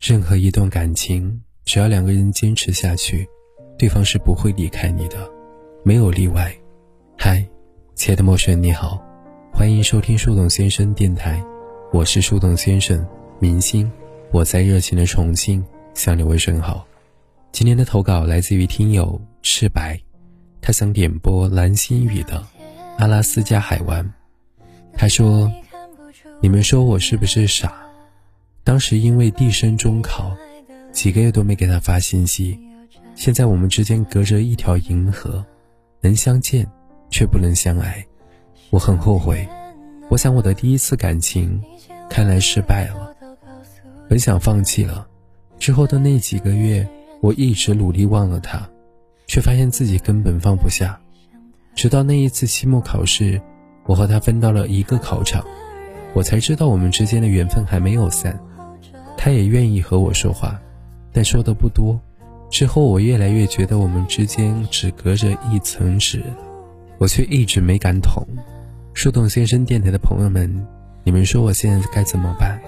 任何一段感情，只要两个人坚持下去，对方是不会离开你的，没有例外。嗨，亲爱的陌生人，你好，欢迎收听树洞先生电台，我是树洞先生，明星，我在热情的重庆向你问声好。今天的投稿来自于听友赤白，他想点播蓝心雨的《阿拉斯加海湾》，他说：“你们说我是不是傻？”当时因为地升中考，几个月都没给他发信息。现在我们之间隔着一条银河，能相见却不能相爱，我很后悔。我想我的第一次感情看来失败了，本想放弃了。之后的那几个月，我一直努力忘了他，却发现自己根本放不下。直到那一次期末考试，我和他分到了一个考场，我才知道我们之间的缘分还没有散。他也愿意和我说话，但说的不多。之后我越来越觉得我们之间只隔着一层纸，我却一直没敢捅。树洞先生电台的朋友们，你们说我现在该怎么办？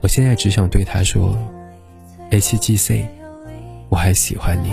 我现在只想对他说：H G C，我还喜欢你。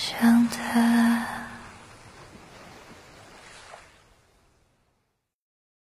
想他。